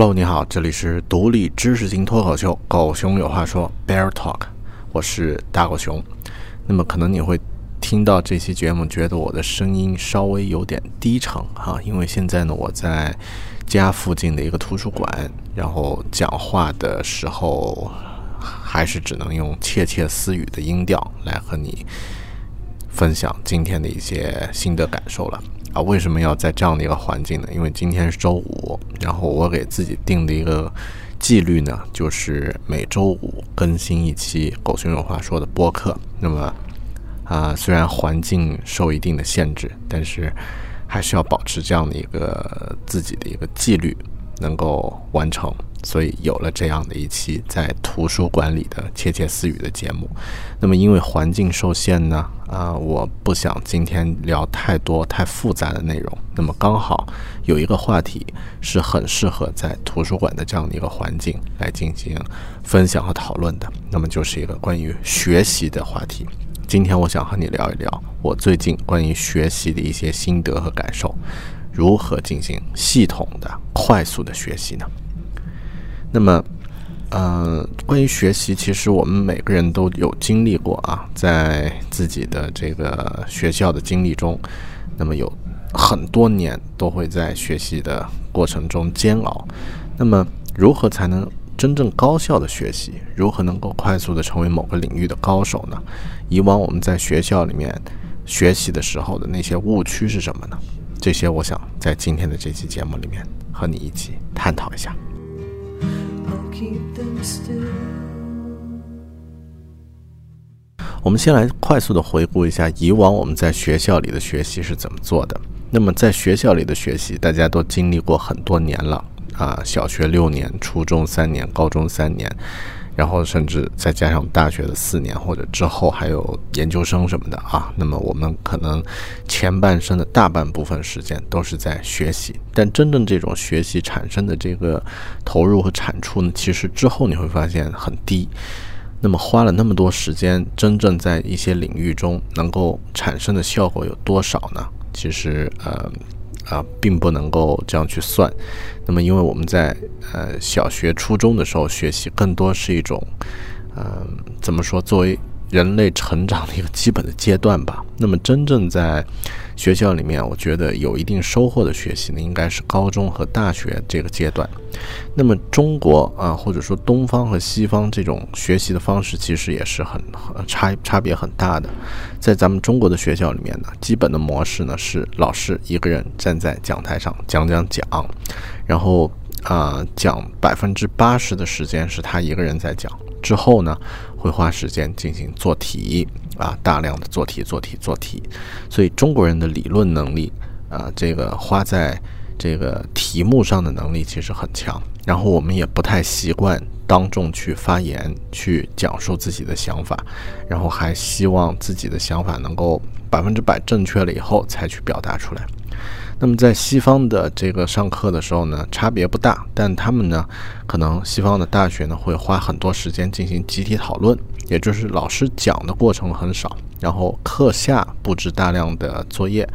Hello，你好，这里是独立知识型脱口秀《狗熊有话说》（Bear Talk），我是大狗熊。那么，可能你会。听到这期节目，觉得我的声音稍微有点低沉哈，因为现在呢，我在家附近的一个图书馆，然后讲话的时候还是只能用窃窃私语的音调来和你分享今天的一些心得感受了为什么要在这样的一个环境呢？因为今天是周五，然后我给自己定的一个纪律呢，就是每周五更新一期《狗熊有话说》的播客。那么。啊，虽然环境受一定的限制，但是还是要保持这样的一个自己的一个纪律，能够完成。所以有了这样的一期在图书馆里的窃窃私语的节目。那么因为环境受限呢，啊，我不想今天聊太多太复杂的内容。那么刚好有一个话题是很适合在图书馆的这样的一个环境来进行分享和讨论的。那么就是一个关于学习的话题。今天我想和你聊一聊我最近关于学习的一些心得和感受，如何进行系统的、快速的学习呢？那么，呃，关于学习，其实我们每个人都有经历过啊，在自己的这个学校的经历中，那么有很多年都会在学习的过程中煎熬。那么，如何才能？真正高效的学习，如何能够快速的成为某个领域的高手呢？以往我们在学校里面学习的时候的那些误区是什么呢？这些我想在今天的这期节目里面和你一起探讨一下。我们先来快速的回顾一下以往我们在学校里的学习是怎么做的。那么在学校里的学习，大家都经历过很多年了。啊，小学六年，初中三年，高中三年，然后甚至再加上大学的四年，或者之后还有研究生什么的啊。那么我们可能前半生的大半部分时间都是在学习，但真正这种学习产生的这个投入和产出呢，其实之后你会发现很低。那么花了那么多时间，真正在一些领域中能够产生的效果有多少呢？其实，呃。啊，并不能够这样去算。那么，因为我们在呃小学、初中的时候学习，更多是一种，嗯，怎么说？作为人类成长的一个基本的阶段吧。那么，真正在学校里面，我觉得有一定收获的学习呢，应该是高中和大学这个阶段。那么，中国啊，或者说东方和西方这种学习的方式，其实也是很差差别很大的。在咱们中国的学校里面呢，基本的模式呢是老师一个人站在讲台上讲讲讲，然后啊讲百分之八十的时间是他一个人在讲。之后呢，会花时间进行做题啊，大量的做题、做题、做题。所以中国人的理论能力啊，这个花在这个题目上的能力其实很强。然后我们也不太习惯当众去发言、去讲述自己的想法，然后还希望自己的想法能够百分之百正确了以后才去表达出来。那么在西方的这个上课的时候呢，差别不大，但他们呢，可能西方的大学呢会花很多时间进行集体讨论，也就是老师讲的过程很少，然后课下布置大量的作业，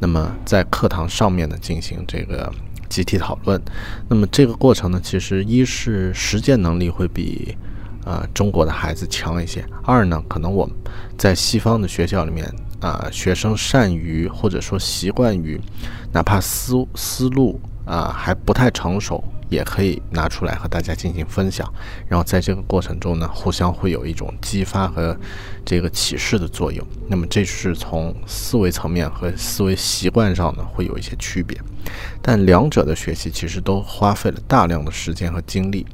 那么在课堂上面呢进行这个集体讨论，那么这个过程呢，其实一是实践能力会比呃中国的孩子强一些，二呢，可能我们在西方的学校里面。啊，学生善于或者说习惯于，哪怕思思路啊还不太成熟也可以拿出来和大家进行分享。然后在这个过程中呢，互相会有一种激发和这个启示的作用。那么这是从思维层面和思维习惯上呢会有一些区别，但两者的学习其实都花费了大量的时间和精力。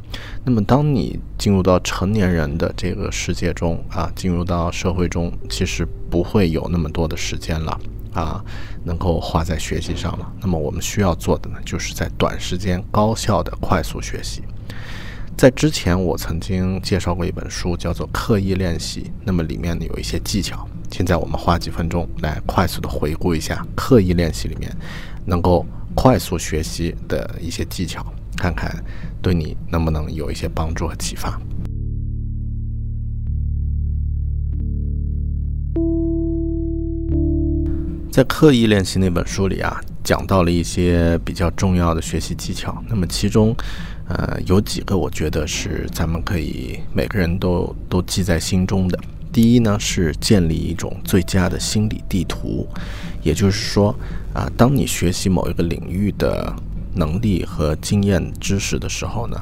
那么当你进入到成年人的这个世界中啊，进入到社会中，其实不会有那么多的时间了。啊，能够花在学习上了。那么我们需要做的呢，就是在短时间高效的快速学习。在之前，我曾经介绍过一本书，叫做《刻意练习》。那么里面呢有一些技巧。现在我们花几分钟来快速的回顾一下刻意练习里面能够快速学习的一些技巧，看看对你能不能有一些帮助和启发。在刻意练习那本书里啊，讲到了一些比较重要的学习技巧。那么其中，呃，有几个我觉得是咱们可以每个人都都记在心中的。第一呢，是建立一种最佳的心理地图，也就是说，啊，当你学习某一个领域的能力和经验知识的时候呢，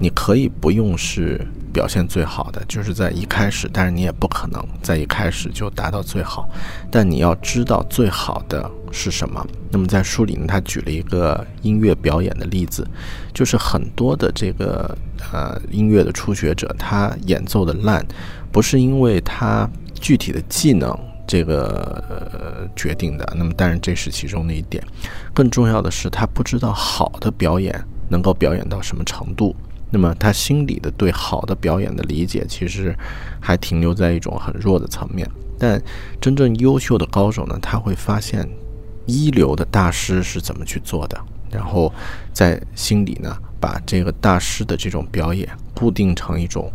你可以不用是。表现最好的就是在一开始，但是你也不可能在一开始就达到最好。但你要知道最好的是什么。那么在书里呢，他举了一个音乐表演的例子，就是很多的这个呃音乐的初学者，他演奏的烂，不是因为他具体的技能这个呃决定的。那么当然这是其中的一点，更重要的是他不知道好的表演能够表演到什么程度。那么他心里的对好的表演的理解，其实还停留在一种很弱的层面。但真正优秀的高手呢，他会发现一流的大师是怎么去做的，然后在心里呢，把这个大师的这种表演固定成一种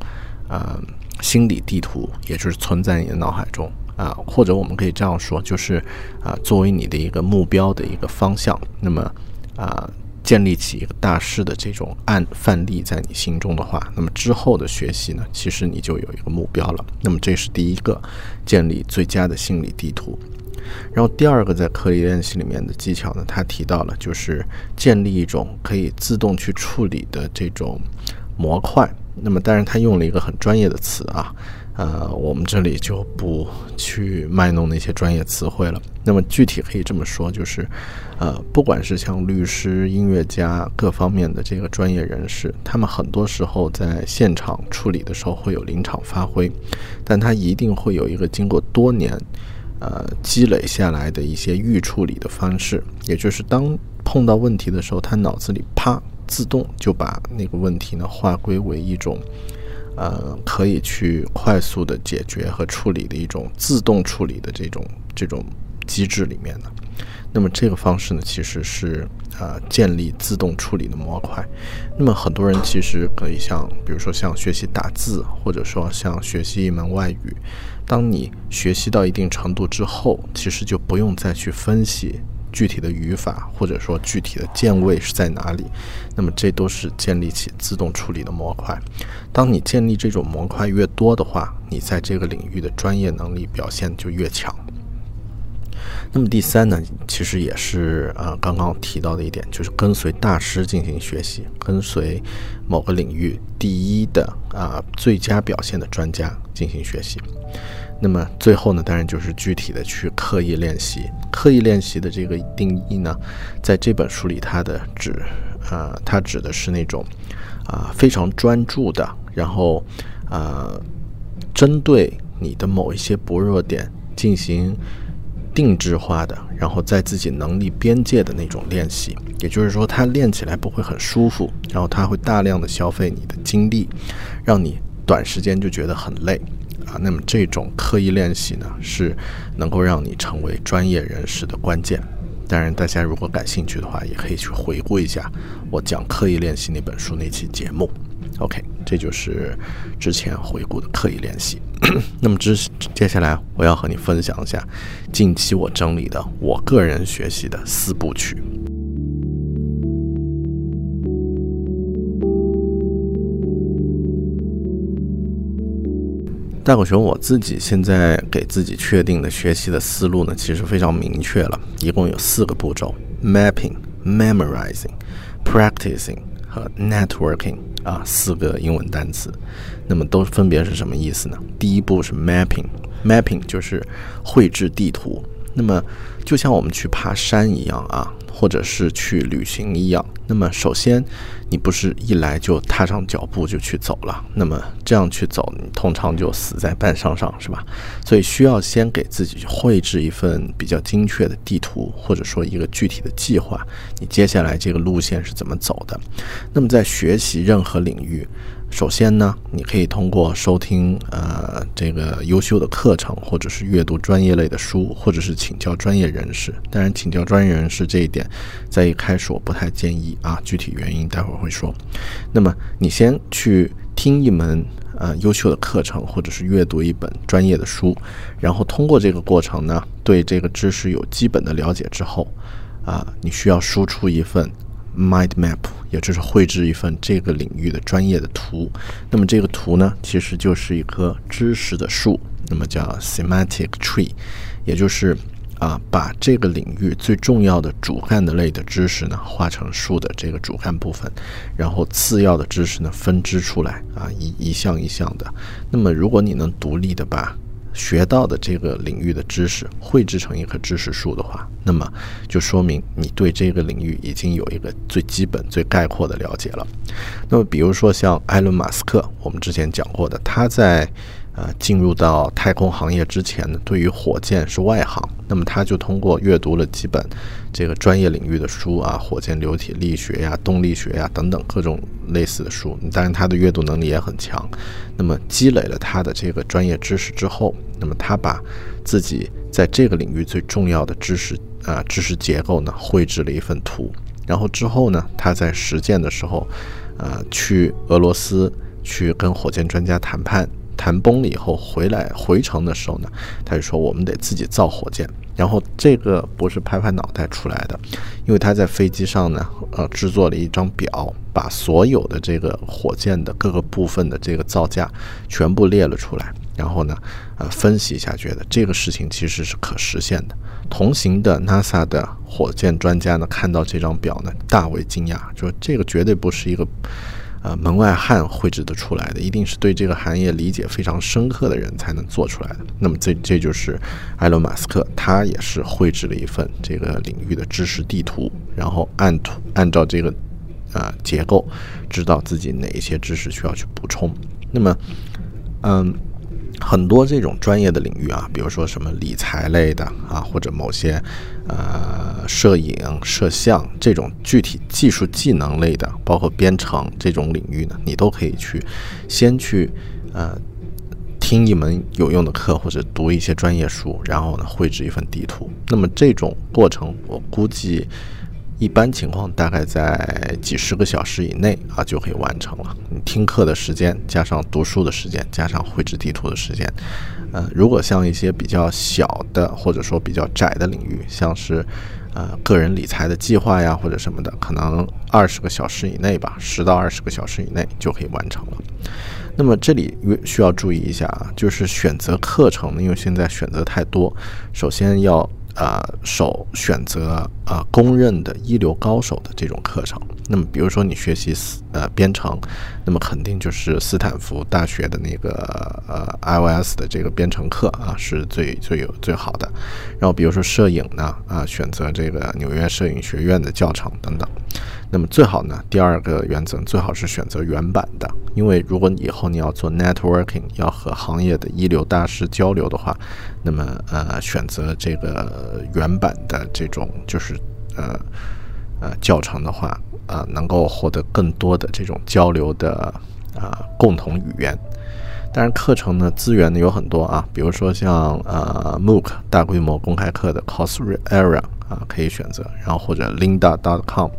呃心理地图，也就是存在你的脑海中啊，或者我们可以这样说，就是啊，作为你的一个目标的一个方向。那么啊。建立起一个大师的这种案范例在你心中的话，那么之后的学习呢，其实你就有一个目标了。那么这是第一个建立最佳的心理地图。然后第二个在刻意练习里面的技巧呢，他提到了就是建立一种可以自动去处理的这种模块。那么当然他用了一个很专业的词啊。呃，我们这里就不去卖弄那些专业词汇了。那么具体可以这么说，就是，呃，不管是像律师、音乐家各方面的这个专业人士，他们很多时候在现场处理的时候会有临场发挥，但他一定会有一个经过多年，呃，积累下来的一些预处理的方式，也就是当碰到问题的时候，他脑子里啪自动就把那个问题呢划归为一种。呃，可以去快速的解决和处理的一种自动处理的这种这种机制里面的。那么这个方式呢，其实是呃建立自动处理的模块。那么很多人其实可以像，比如说像学习打字，或者说像学习一门外语，当你学习到一定程度之后，其实就不用再去分析。具体的语法，或者说具体的键位是在哪里？那么这都是建立起自动处理的模块。当你建立这种模块越多的话，你在这个领域的专业能力表现就越强。那么第三呢，其实也是呃刚刚提到的一点，就是跟随大师进行学习，跟随某个领域第一的啊最佳表现的专家进行学习。那么最后呢，当然就是具体的去刻意练习。刻意练习的这个定义呢，在这本书里，它的指，呃，它指的是那种，啊，非常专注的，然后，呃，针对你的某一些薄弱点进行定制化的，然后在自己能力边界的那种练习。也就是说，它练起来不会很舒服，然后它会大量的消费你的精力，让你短时间就觉得很累。啊，那么这种刻意练习呢，是能够让你成为专业人士的关键。当然，大家如果感兴趣的话，也可以去回顾一下我讲刻意练习那本书那期节目。OK，这就是之前回顾的刻意练习。那么之接下来我要和你分享一下近期我整理的我个人学习的四部曲。大狗熊，我自己现在给自己确定的学习的思路呢，其实非常明确了，一共有四个步骤：mapping、memorizing、practicing 和 networking 啊四个英文单词，那么都分别是什么意思呢？第一步是 mapping，mapping 就是绘制地图。那么就像我们去爬山一样啊。或者是去旅行一样，那么首先，你不是一来就踏上脚步就去走了，那么这样去走，你通常就死在半山上，是吧？所以需要先给自己绘制一份比较精确的地图，或者说一个具体的计划，你接下来这个路线是怎么走的？那么在学习任何领域。首先呢，你可以通过收听呃这个优秀的课程，或者是阅读专业类的书，或者是请教专业人士。当然，请教专业人士这一点，在一开始我不太建议啊，具体原因待会儿会说。那么你先去听一门呃优秀的课程，或者是阅读一本专业的书，然后通过这个过程呢，对这个知识有基本的了解之后，啊，你需要输出一份。Mind map，也就是绘制一份这个领域的专业的图。那么这个图呢，其实就是一棵知识的树，那么叫 semantic tree，也就是啊，把这个领域最重要的主干的类的知识呢，画成树的这个主干部分，然后次要的知识呢，分支出来啊，一一项一项的。那么如果你能独立的把学到的这个领域的知识绘制成一棵知识树的话，那么就说明你对这个领域已经有一个最基本、最概括的了解了。那么，比如说像埃伦·马斯克，我们之前讲过的，他在。呃，进入到太空行业之前呢，对于火箭是外行，那么他就通过阅读了几本这个专业领域的书啊，火箭流体力学呀、动力学呀等等各种类似的书。当然，他的阅读能力也很强。那么积累了他的这个专业知识之后，那么他把自己在这个领域最重要的知识啊知识结构呢绘制了一份图，然后之后呢，他在实践的时候，呃，去俄罗斯去跟火箭专家谈判。谈崩了以后回来回程的时候呢，他就说我们得自己造火箭。然后这个不是拍拍脑袋出来的，因为他在飞机上呢，呃，制作了一张表，把所有的这个火箭的各个部分的这个造价全部列了出来。然后呢，呃，分析一下，觉得这个事情其实是可实现的。同行的 NASA 的火箭专家呢，看到这张表呢，大为惊讶，说这个绝对不是一个。呃，门外汉绘制的出来的，一定是对这个行业理解非常深刻的人才能做出来的。那么，这这就是埃隆·马斯克，他也是绘制了一份这个领域的知识地图，然后按图按照这个啊结构，知道自己哪一些知识需要去补充。那么，嗯。很多这种专业的领域啊，比如说什么理财类的啊，或者某些呃摄影、摄像这种具体技术技能类的，包括编程这种领域呢，你都可以去先去呃听一门有用的课，或者读一些专业书，然后呢绘制一份地图。那么这种过程，我估计。一般情况大概在几十个小时以内啊就可以完成了。你听课的时间加上读书的时间加上绘制地图的时间，呃，如果像一些比较小的或者说比较窄的领域，像是呃个人理财的计划呀或者什么的，可能二十个小时以内吧，十到二十个小时以内就可以完成了。那么这里需要注意一下啊，就是选择课程，因为现在选择太多，首先要。呃，首选择呃公认的一流高手的这种课程。那么，比如说你学习呃编程，那么肯定就是斯坦福大学的那个呃 iOS 的这个编程课啊，是最最有最好的。然后，比如说摄影呢，啊，选择这个纽约摄影学院的教程等等。那么最好呢，第二个原则最好是选择原版的，因为如果以后你要做 networking，要和行业的一流大师交流的话，那么呃选择这个原版的这种就是呃呃教程的话，呃能够获得更多的这种交流的啊共同语言。当然课程呢资源呢有很多啊，比如说像呃 MOOC 大规模公开课的 Coursera 啊可以选择，然后或者 Linda.com。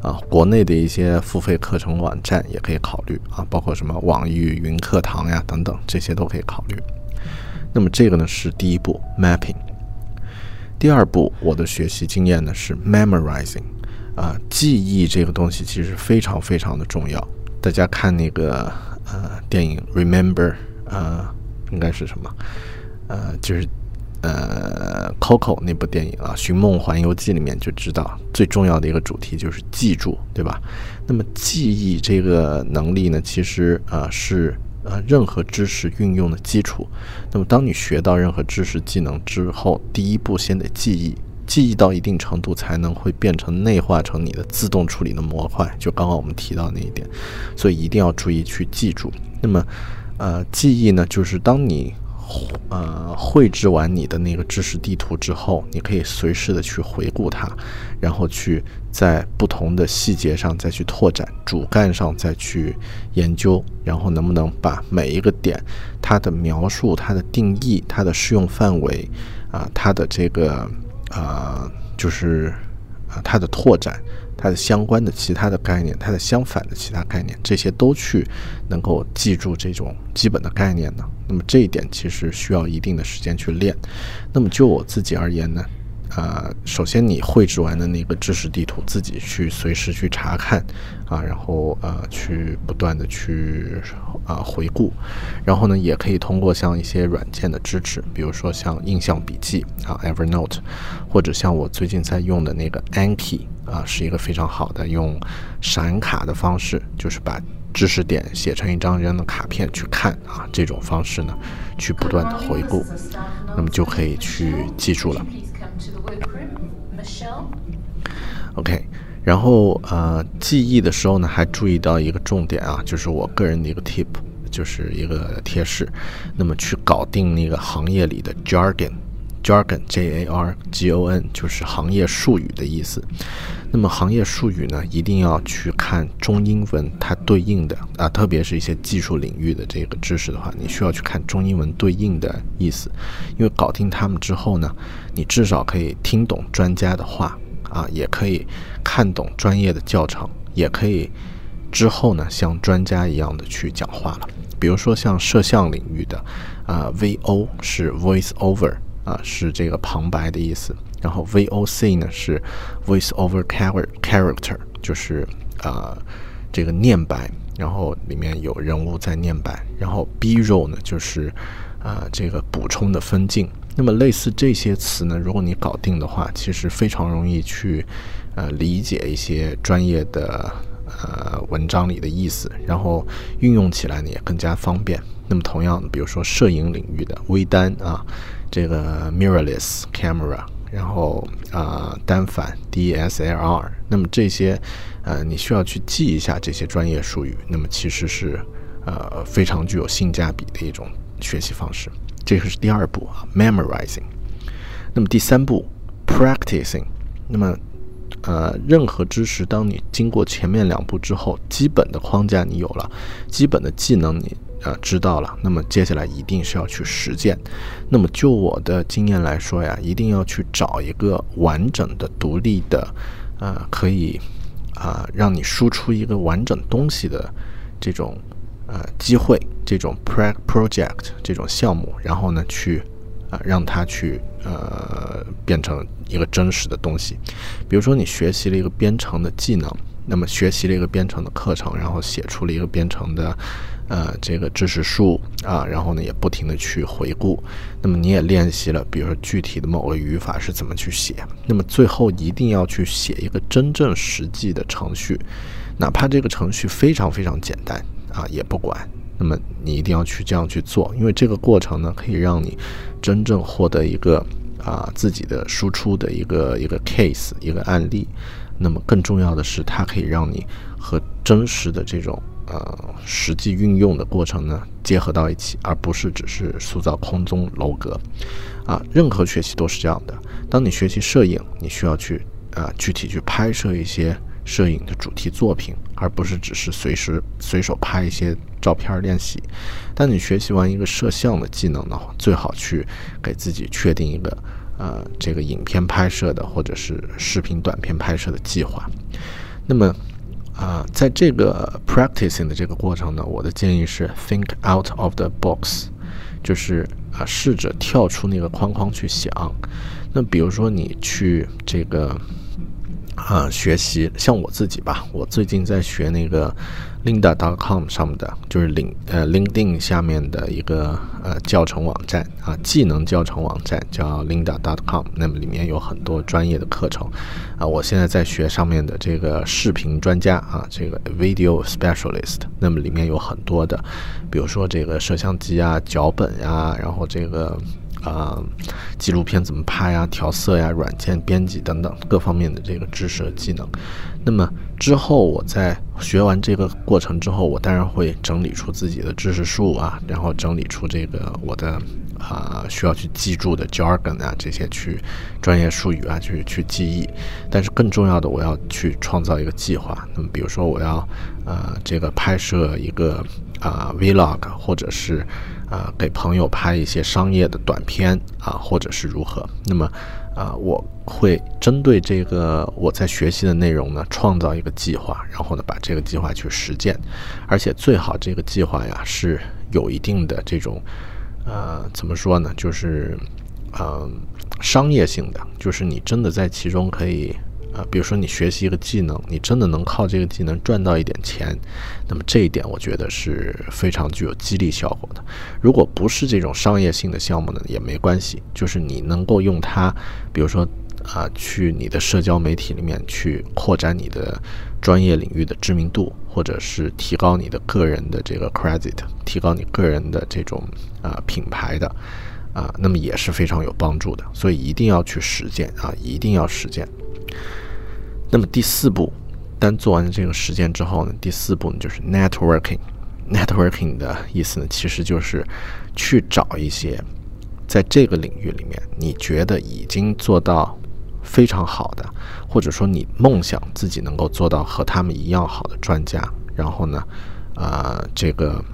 啊，国内的一些付费课程网站也可以考虑啊，包括什么网易云课堂呀等等，这些都可以考虑。那么这个呢是第一步，mapping。第二步，我的学习经验呢是 memorizing。啊，记忆这个东西其实非常非常的重要。大家看那个呃电影 Remember，呃，应该是什么？呃，就是呃，Coco 那部电影啊，《寻梦环游记》里面就知道，最重要的一个主题就是记住，对吧？那么记忆这个能力呢，其实啊是呃任何知识运用的基础。那么当你学到任何知识技能之后，第一步先得记忆。记忆到一定程度，才能会变成内化成你的自动处理的模块。就刚刚我们提到那一点，所以一定要注意去记住。那么，呃，记忆呢，就是当你呃绘制完你的那个知识地图之后，你可以随时的去回顾它，然后去在不同的细节上再去拓展，主干上再去研究，然后能不能把每一个点它的描述、它的定义、它的适用范围啊，它的这个。啊，就是啊，它的拓展，它的相关的其他的概念，它的相反的其他概念，这些都去能够记住这种基本的概念呢。那么这一点其实需要一定的时间去练。那么就我自己而言呢？啊，首先你绘制完的那个知识地图，自己去随时去查看，啊，然后呃去不断的去啊回顾，然后呢也可以通过像一些软件的支持，比如说像印象笔记啊 Evernote，或者像我最近在用的那个 Anki 啊，是一个非常好的用闪卡的方式，就是把知识点写成一张张的卡片去看啊，这种方式呢去不断的回顾，那么就可以去记住了。OK，然后呃，记忆的时候呢，还注意到一个重点啊，就是我个人的一个 tip，就是一个贴士。那么去搞定那个行业里的 jargon，jargon，J A R G O N，就是行业术语的意思。那么行业术语呢，一定要去看中英文它对应的啊，特别是一些技术领域的这个知识的话，你需要去看中英文对应的意思，因为搞定它们之后呢，你至少可以听懂专家的话。啊，也可以看懂专业的教程，也可以之后呢像专家一样的去讲话了。比如说像摄像领域的，啊，VO 是 Voice Over，啊是这个旁白的意思。然后 VOC 呢是 Voice Over Character，就是啊这个念白，然后里面有人物在念白。然后 B-roll 呢就是啊这个补充的分镜。那么类似这些词呢，如果你搞定的话，其实非常容易去，呃，理解一些专业的呃文章里的意思，然后运用起来呢也更加方便。那么同样，比如说摄影领域的微单啊，这个 mirrorless camera，然后啊单反 DSLR，那么这些呃你需要去记一下这些专业术语，那么其实是呃非常具有性价比的一种学习方式。这个是第二步啊，memorizing。那么第三步，practicing。那么，呃，任何知识，当你经过前面两步之后，基本的框架你有了，基本的技能你呃知道了，那么接下来一定是要去实践。那么就我的经验来说呀，一定要去找一个完整的、独立的，呃，可以啊让你输出一个完整东西的这种。呃，机会这种 pro project 这种项目，然后呢，去啊让它去呃变成一个真实的东西。比如说，你学习了一个编程的技能，那么学习了一个编程的课程，然后写出了一个编程的呃这个知识树啊，然后呢也不停的去回顾。那么你也练习了，比如说具体的某个语法是怎么去写。那么最后一定要去写一个真正实际的程序，哪怕这个程序非常非常简单。啊，也不管，那么你一定要去这样去做，因为这个过程呢，可以让你真正获得一个啊自己的输出的一个一个 case 一个案例。那么更重要的是，它可以让你和真实的这种呃实际运用的过程呢结合到一起，而不是只是塑造空中楼阁。啊，任何学习都是这样的。当你学习摄影，你需要去啊具体去拍摄一些。摄影的主题作品，而不是只是随时随手拍一些照片练习。当你学习完一个摄像的技能的话，最好去给自己确定一个呃这个影片拍摄的或者是视频短片拍摄的计划。那么啊，在这个 practicing 的这个过程呢，我的建议是 think out of the box，就是啊试着跳出那个框框去想。那比如说你去这个。啊，学习像我自己吧，我最近在学那个 Linda.com 上面的，就是领呃 LinkedIn 下面的一个呃教程网站啊，技能教程网站叫 Linda.com，那么里面有很多专业的课程啊，我现在在学上面的这个视频专家啊，这个 Video Specialist，那么里面有很多的，比如说这个摄像机啊、脚本呀，然后这个。啊，纪录片怎么拍呀？调色呀，软件编辑等等各方面的这个知识和技能。那么之后我在学完这个过程之后，我当然会整理出自己的知识树啊，然后整理出这个我的啊需要去记住的 jargon 啊这些去专业术语啊去去记忆。但是更重要的，我要去创造一个计划。那么比如说我要呃这个拍摄一个啊 vlog，或者是。啊，给朋友拍一些商业的短片啊，或者是如何？那么，啊，我会针对这个我在学习的内容呢，创造一个计划，然后呢，把这个计划去实践，而且最好这个计划呀是有一定的这种，呃，怎么说呢？就是，嗯，商业性的，就是你真的在其中可以。啊，比如说你学习一个技能，你真的能靠这个技能赚到一点钱，那么这一点我觉得是非常具有激励效果的。如果不是这种商业性的项目呢，也没关系，就是你能够用它，比如说啊，去你的社交媒体里面去扩展你的专业领域的知名度，或者是提高你的个人的这个 credit，提高你个人的这种啊品牌的啊，那么也是非常有帮助的。所以一定要去实践啊，一定要实践。那么第四步，当做完这个实践之后呢，第四步呢就是 networking。networking 的意思呢，其实就是去找一些在这个领域里面你觉得已经做到非常好的，或者说你梦想自己能够做到和他们一样好的专家，然后呢，啊，这个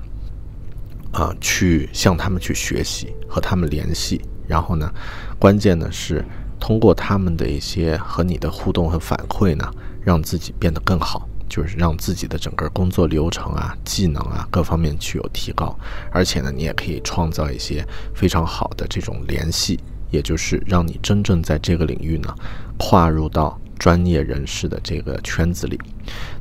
啊，去向他们去学习，和他们联系，然后呢，关键呢是。通过他们的一些和你的互动和反馈呢，让自己变得更好，就是让自己的整个工作流程啊、技能啊各方面去有提高。而且呢，你也可以创造一些非常好的这种联系，也就是让你真正在这个领域呢，跨入到专业人士的这个圈子里。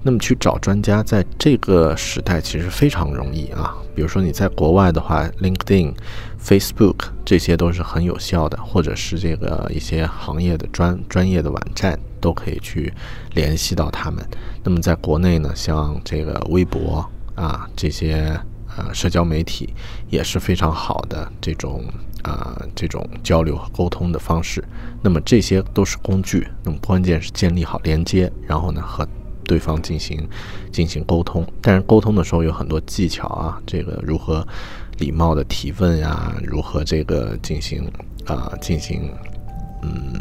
那么去找专家，在这个时代其实非常容易啊。比如说你在国外的话，LinkedIn、Facebook 这些都是很有效的，或者是这个一些行业的专专业的网站都可以去联系到他们。那么在国内呢，像这个微博啊这些呃社交媒体也是非常好的这种啊这种交流和沟通的方式。那么这些都是工具，那么关键是建立好连接，然后呢和。对方进行进行沟通，但是沟通的时候有很多技巧啊，这个如何礼貌的提问呀，如何这个进行啊进行嗯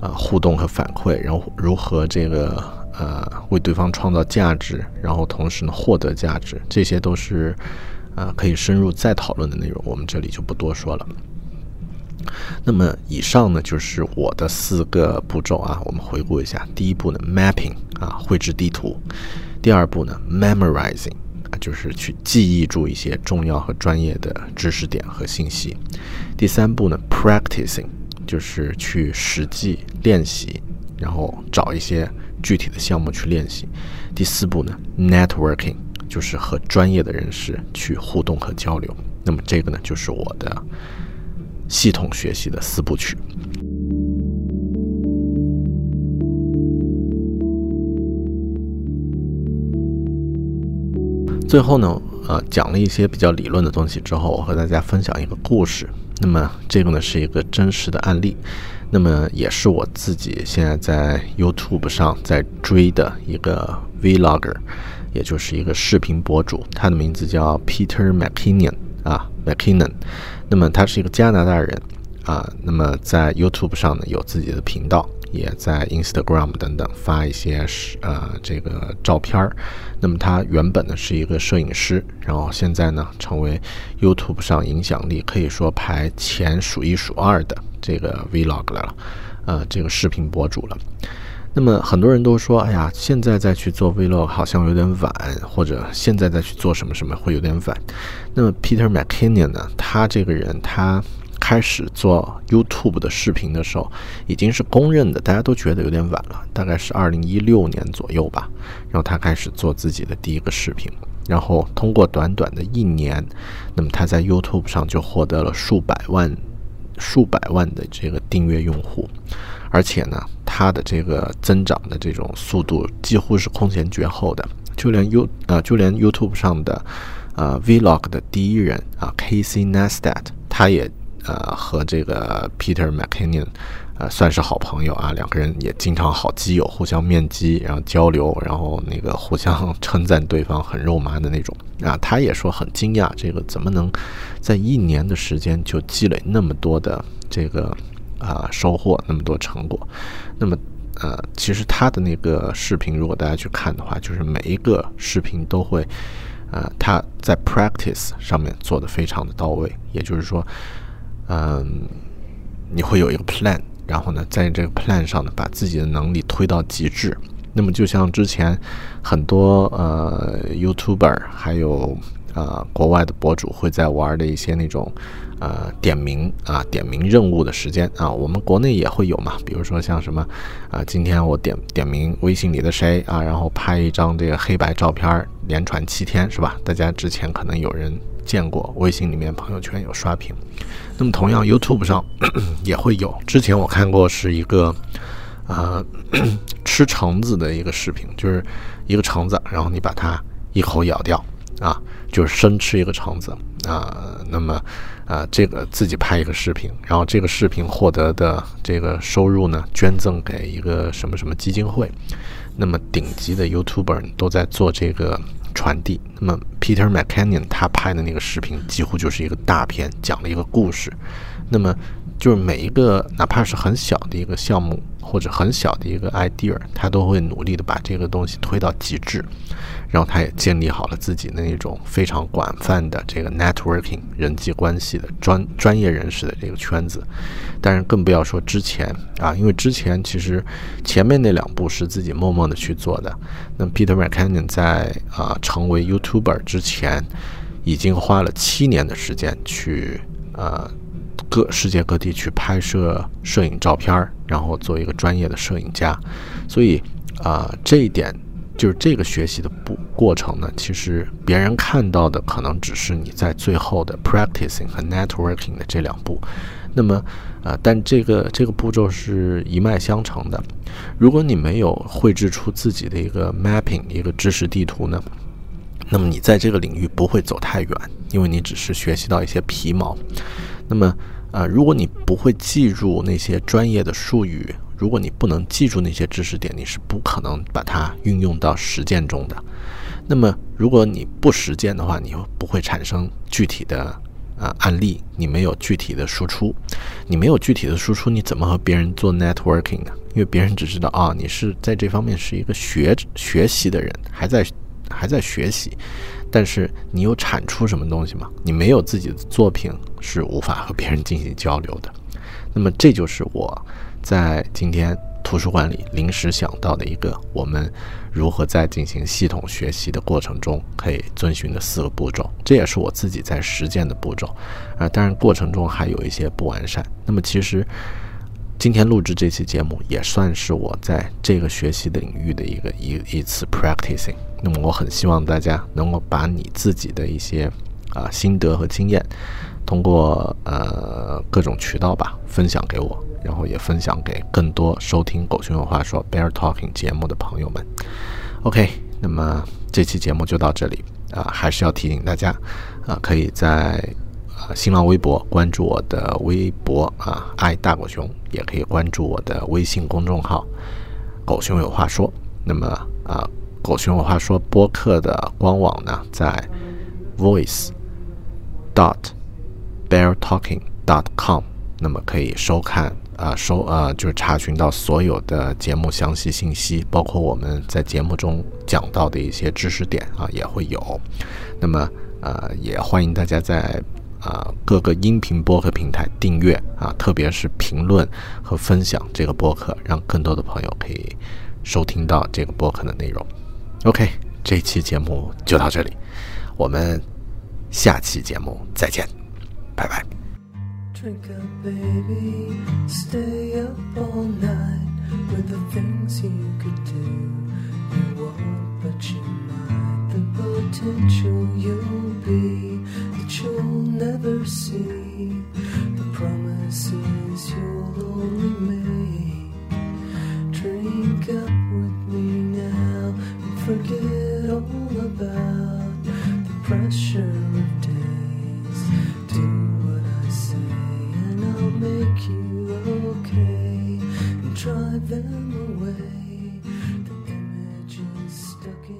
啊互动和反馈，然后如何这个呃为对方创造价值，然后同时呢获得价值，这些都是啊可以深入再讨论的内容，我们这里就不多说了。那么以上呢就是我的四个步骤啊，我们回顾一下。第一步呢，mapping 啊，绘制地图；第二步呢，memorizing 啊，就是去记忆住一些重要和专业的知识点和信息；第三步呢，practicing 就是去实际练习，然后找一些具体的项目去练习；第四步呢，networking 就是和专业的人士去互动和交流。那么这个呢，就是我的。系统学习的四部曲。最后呢，呃，讲了一些比较理论的东西之后，我和大家分享一个故事。那么这个呢是一个真实的案例，那么也是我自己现在在 YouTube 上在追的一个 Vlogger，也就是一个视频博主，他的名字叫 Peter McKinnon 啊，McKinnon。那么他是一个加拿大人，啊，那么在 YouTube 上呢有自己的频道，也在 Instagram 等等发一些是呃这个照片儿。那么他原本呢是一个摄影师，然后现在呢成为 YouTube 上影响力可以说排前数一数二的这个 Vlog 了，呃，这个视频博主了。那么很多人都说，哎呀，现在再去做 Vlog 好像有点晚，或者现在再去做什么什么会有点晚。那么 Peter McKinnon 呢？他这个人他。开始做 YouTube 的视频的时候，已经是公认的，大家都觉得有点晚了，大概是二零一六年左右吧。然后他开始做自己的第一个视频，然后通过短短的一年，那么他在 YouTube 上就获得了数百万、数百万的这个订阅用户，而且呢，他的这个增长的这种速度几乎是空前绝后的，就连 You 呃，就连 YouTube 上的。呃，Vlog 的第一人啊，Casey n e s t a t 他也呃和这个 Peter McKinnon，呃算是好朋友啊，两个人也经常好基友，互相面基，然后交流，然后那个互相称赞对方很肉麻的那种啊。他也说很惊讶，这个怎么能在一年的时间就积累那么多的这个啊收获，那么多成果？那么呃，其实他的那个视频，如果大家去看的话，就是每一个视频都会。呃，他在 practice 上面做的非常的到位，也就是说，嗯，你会有一个 plan，然后呢，在这个 plan 上呢，把自己的能力推到极致。那么，就像之前很多呃 YouTuber，还有呃国外的博主会在玩的一些那种。呃，点名啊，点名任务的时间啊，我们国内也会有嘛。比如说像什么，啊，今天我点点名微信里的谁啊，然后拍一张这个黑白照片，连传七天，是吧？大家之前可能有人见过，微信里面朋友圈有刷屏。那么同样，YouTube 上也会有。之前我看过是一个，呃，吃橙子的一个视频，就是一个橙子，然后你把它一口咬掉啊，就是生吃一个橙子啊，那么。啊，这个自己拍一个视频，然后这个视频获得的这个收入呢，捐赠给一个什么什么基金会。那么顶级的 YouTuber 都在做这个传递。那么 Peter McKinnon 他拍的那个视频几乎就是一个大片，讲了一个故事。那么就是每一个哪怕是很小的一个项目或者很小的一个 idea，他都会努力的把这个东西推到极致。然后他也建立好了自己的那种非常广泛的这个 networking 人际关系的专专业人士的这个圈子，当然更不要说之前啊，因为之前其实前面那两步是自己默默的去做的。那 Peter McKinnon 在啊成为 YouTuber 之前，已经花了七年的时间去呃各世界各地去拍摄摄影照片儿，然后做一个专业的摄影家。所以啊这一点。就是这个学习的步过程呢，其实别人看到的可能只是你在最后的 practicing 和 networking 的这两步，那么，呃，但这个这个步骤是一脉相承的。如果你没有绘制出自己的一个 mapping 一个知识地图呢，那么你在这个领域不会走太远，因为你只是学习到一些皮毛。那么，呃，如果你不会记住那些专业的术语，如果你不能记住那些知识点，你是不可能把它运用到实践中的。那么，如果你不实践的话，你不会产生具体的啊案例，你没有具体的输出，你没有具体的输出，你怎么和别人做 networking 呢？因为别人只知道啊，你是在这方面是一个学学习的人，还在还在学习，但是你有产出什么东西吗？你没有自己的作品，是无法和别人进行交流的。那么，这就是我。在今天图书馆里临时想到的一个，我们如何在进行系统学习的过程中可以遵循的四个步骤，这也是我自己在实践的步骤。啊，当然过程中还有一些不完善。那么其实今天录制这期节目也算是我在这个学习领域的一个一一次 practicing。那么我很希望大家能够把你自己的一些啊心得和经验，通过呃各种渠道吧分享给我。然后也分享给更多收听《狗熊有话说》Bear Talking 节目的朋友们。OK，那么这期节目就到这里啊，还是要提醒大家啊，可以在新浪微博关注我的微博啊爱大狗熊，也可以关注我的微信公众号“狗熊有话说”。那么啊，《狗熊有话说》播客的官网呢，在 voice dot bear talking dot com，那么可以收看。啊，收啊，就是查询到所有的节目详细信息，包括我们在节目中讲到的一些知识点啊，也会有。那么，呃，也欢迎大家在啊各个音频播客平台订阅啊，特别是评论和分享这个播客，让更多的朋友可以收听到这个播客的内容。OK，这期节目就到这里，我们下期节目再见，拜拜。Drink up, baby. Stay up all night with the things you could do. You won't, but you might. The potential you'll be you'll never see, the promises you'll only make. Drink up with me now and forget all about the pressure of days. Do what I say and I'll make you okay and drive them away. The image is stuck in.